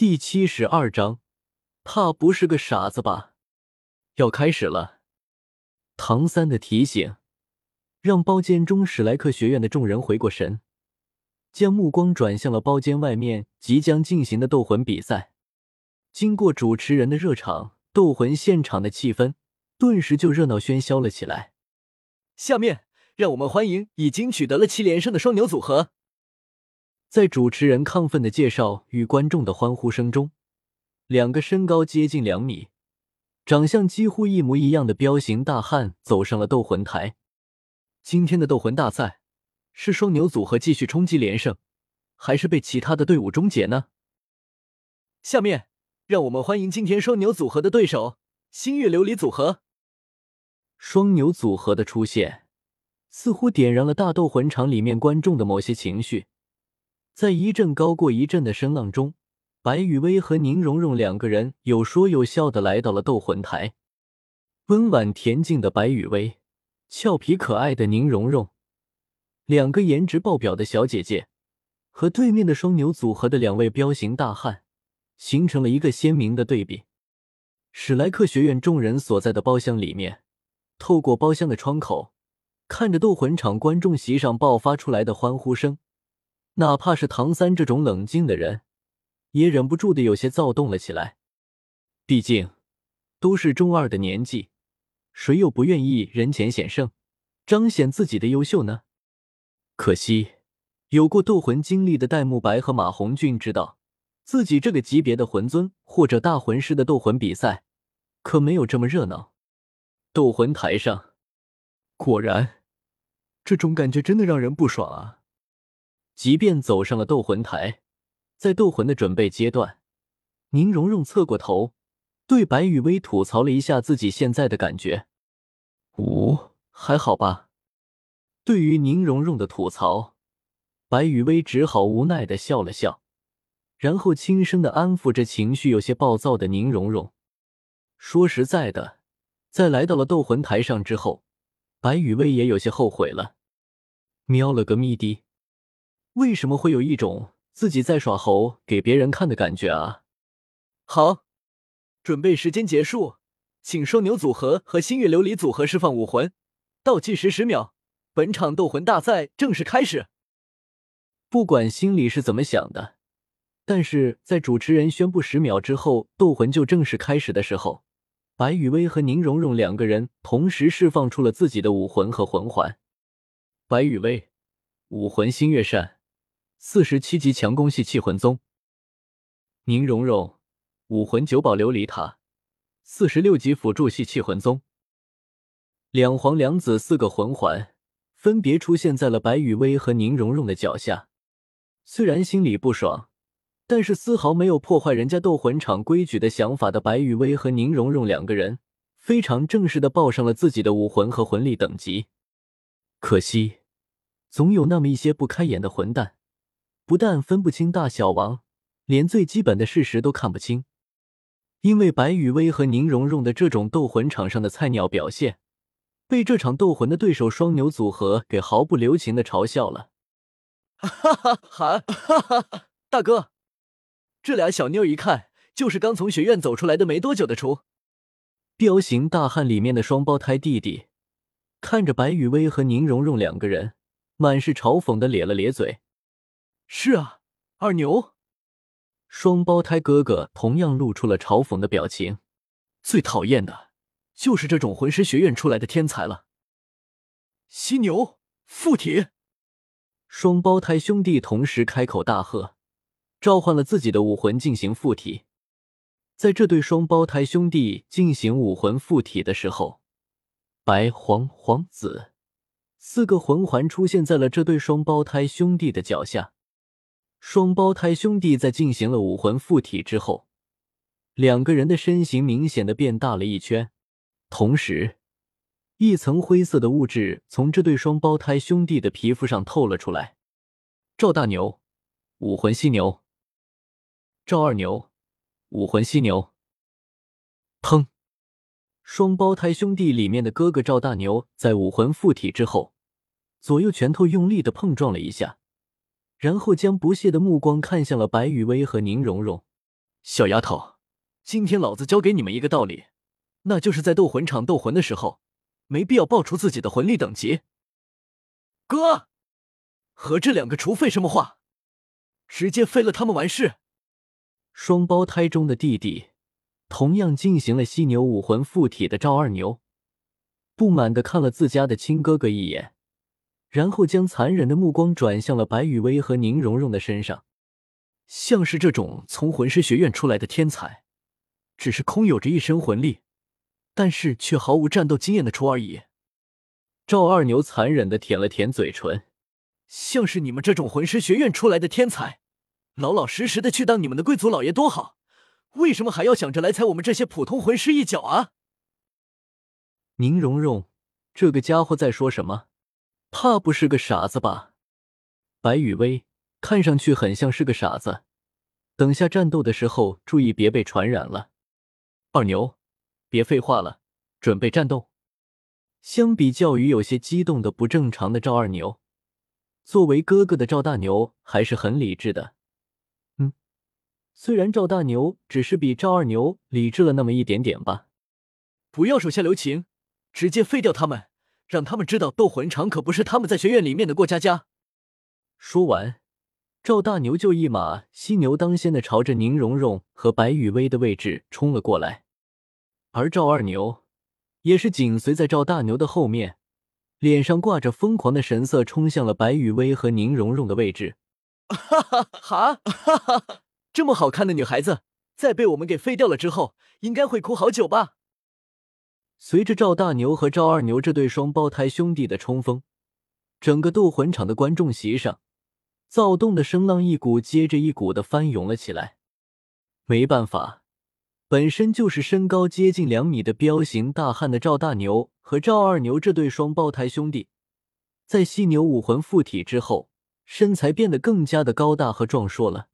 第七十二章，怕不是个傻子吧？要开始了。唐三的提醒让包间中史莱克学院的众人回过神，将目光转向了包间外面即将进行的斗魂比赛。经过主持人的热场，斗魂现场的气氛顿时就热闹喧嚣了起来。下面，让我们欢迎已经取得了七连胜的双牛组合。在主持人亢奋的介绍与观众的欢呼声中，两个身高接近两米、长相几乎一模一样的彪形大汉走上了斗魂台。今天的斗魂大赛是双牛组合继续冲击连胜，还是被其他的队伍终结呢？下面，让我们欢迎今天双牛组合的对手——星月琉璃组合。双牛组合的出现，似乎点燃了大斗魂场里面观众的某些情绪。在一阵高过一阵的声浪中，白雨薇和宁荣荣两个人有说有笑的来到了斗魂台。温婉恬静的白雨薇，俏皮可爱的宁荣荣，两个颜值爆表的小姐姐，和对面的双牛组合的两位彪形大汉，形成了一个鲜明的对比。史莱克学院众人所在的包厢里面，透过包厢的窗口，看着斗魂场观众席上爆发出来的欢呼声。哪怕是唐三这种冷静的人，也忍不住的有些躁动了起来。毕竟都是中二的年纪，谁又不愿意人前显圣，彰显自己的优秀呢？可惜，有过斗魂经历的戴沐白和马红俊知道，自己这个级别的魂尊或者大魂师的斗魂比赛，可没有这么热闹。斗魂台上，果然，这种感觉真的让人不爽啊！即便走上了斗魂台，在斗魂的准备阶段，宁荣荣侧过头，对白雨薇吐槽了一下自己现在的感觉。五还好吧？对于宁荣荣的吐槽，白雨薇只好无奈的笑了笑，然后轻声的安抚着情绪有些暴躁的宁荣荣。说实在的，在来到了斗魂台上之后，白雨薇也有些后悔了，瞄了个咪的。为什么会有一种自己在耍猴给别人看的感觉啊？好，准备时间结束，请双牛组合和星月琉璃组合释放武魂，倒计时十秒，本场斗魂大赛正式开始。不管心里是怎么想的，但是在主持人宣布十秒之后斗魂就正式开始的时候，白雨薇和宁荣荣两个人同时释放出了自己的武魂和魂环。白雨薇，武魂星月扇。四十七级强攻系气魂宗，宁荣荣武魂九宝琉璃塔，四十六级辅助系气魂宗。两黄两紫四个魂环分别出现在了白雨薇和宁荣荣的脚下。虽然心里不爽，但是丝毫没有破坏人家斗魂场规矩的想法的白雨薇和宁荣荣两个人非常正式的报上了自己的武魂和魂力等级。可惜，总有那么一些不开眼的混蛋。不但分不清大小王，连最基本的事实都看不清。因为白雨薇和宁荣荣的这种斗魂场上的菜鸟表现，被这场斗魂的对手双牛组合给毫不留情的嘲笑了。哈哈哈！哈哈，大哥，这俩小妞一看就是刚从学院走出来的没多久的雏。彪形大汉里面的双胞胎弟弟看着白雨薇和宁荣荣两个人，满是嘲讽的咧了咧嘴。是啊，二牛，双胞胎哥哥同样露出了嘲讽的表情。最讨厌的就是这种魂师学院出来的天才了。犀牛附体，双胞胎兄弟同时开口大喝，召唤了自己的武魂进行附体。在这对双胞胎兄弟进行武魂附体的时候，白、黄、黄、紫四个魂环出现在了这对双胞胎兄弟的脚下。双胞胎兄弟在进行了武魂附体之后，两个人的身形明显的变大了一圈，同时，一层灰色的物质从这对双胞胎兄弟的皮肤上透了出来。赵大牛，武魂犀牛；赵二牛，武魂犀牛。砰！双胞胎兄弟里面的哥哥赵大牛在武魂附体之后，左右拳头用力的碰撞了一下。然后将不屑的目光看向了白雨薇和宁荣荣，小丫头，今天老子教给你们一个道理，那就是在斗魂场斗魂的时候，没必要爆出自己的魂力等级。哥，和这两个厨废什么话？直接废了他们完事。双胞胎中的弟弟，同样进行了犀牛武魂附体的赵二牛，不满的看了自家的亲哥哥一眼，然后将残忍的目光转向了白雨薇和宁荣荣的身上。像是这种从魂师学院出来的天才，只是空有着一身魂力，但是却毫无战斗经验的雏而已。赵二牛残忍的舔了舔嘴唇，像是你们这种魂师学院出来的天才，老老实实的去当你们的贵族老爷多好，为什么还要想着来踩我们这些普通魂师一脚啊？宁荣荣，这个家伙在说什么？怕不是个傻子吧？白雨薇。看上去很像是个傻子，等下战斗的时候注意别被传染了。二牛，别废话了，准备战斗。相比较于有些激动的不正常的赵二牛，作为哥哥的赵大牛还是很理智的。嗯，虽然赵大牛只是比赵二牛理智了那么一点点吧。不要手下留情，直接废掉他们，让他们知道斗魂场可不是他们在学院里面的过家家。说完。赵大牛就一马犀牛当先的朝着宁荣荣和白雨薇的位置冲了过来，而赵二牛也是紧随在赵大牛的后面，脸上挂着疯狂的神色，冲向了白雨薇和宁荣荣的位置。哈哈哈！哈哈，这么好看的女孩子，在被我们给废掉了之后，应该会哭好久吧？随着赵大牛和赵二牛这对双胞胎兄弟的冲锋，整个斗魂场的观众席上。躁动的声浪一股接着一股的翻涌了起来。没办法，本身就是身高接近两米的彪形大汉的赵大牛和赵二牛这对双胞胎兄弟，在犀牛武魂附体之后，身材变得更加的高大和壮硕了。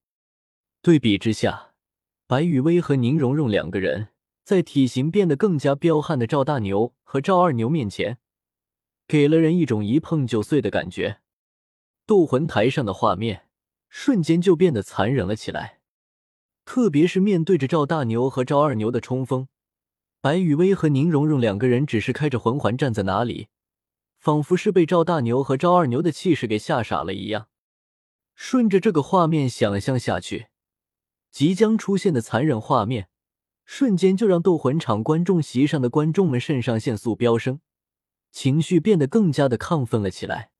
对比之下，白雨薇和宁荣荣两个人在体型变得更加彪悍的赵大牛和赵二牛面前，给了人一种一碰就碎的感觉。斗魂台上的画面瞬间就变得残忍了起来，特别是面对着赵大牛和赵二牛的冲锋，白雨薇和宁荣荣两个人只是开着魂环站在那里，仿佛是被赵大牛和赵二牛的气势给吓傻了一样。顺着这个画面想象下去，即将出现的残忍画面，瞬间就让斗魂场观众席上的观众们肾上腺素飙升，情绪变得更加的亢奋了起来。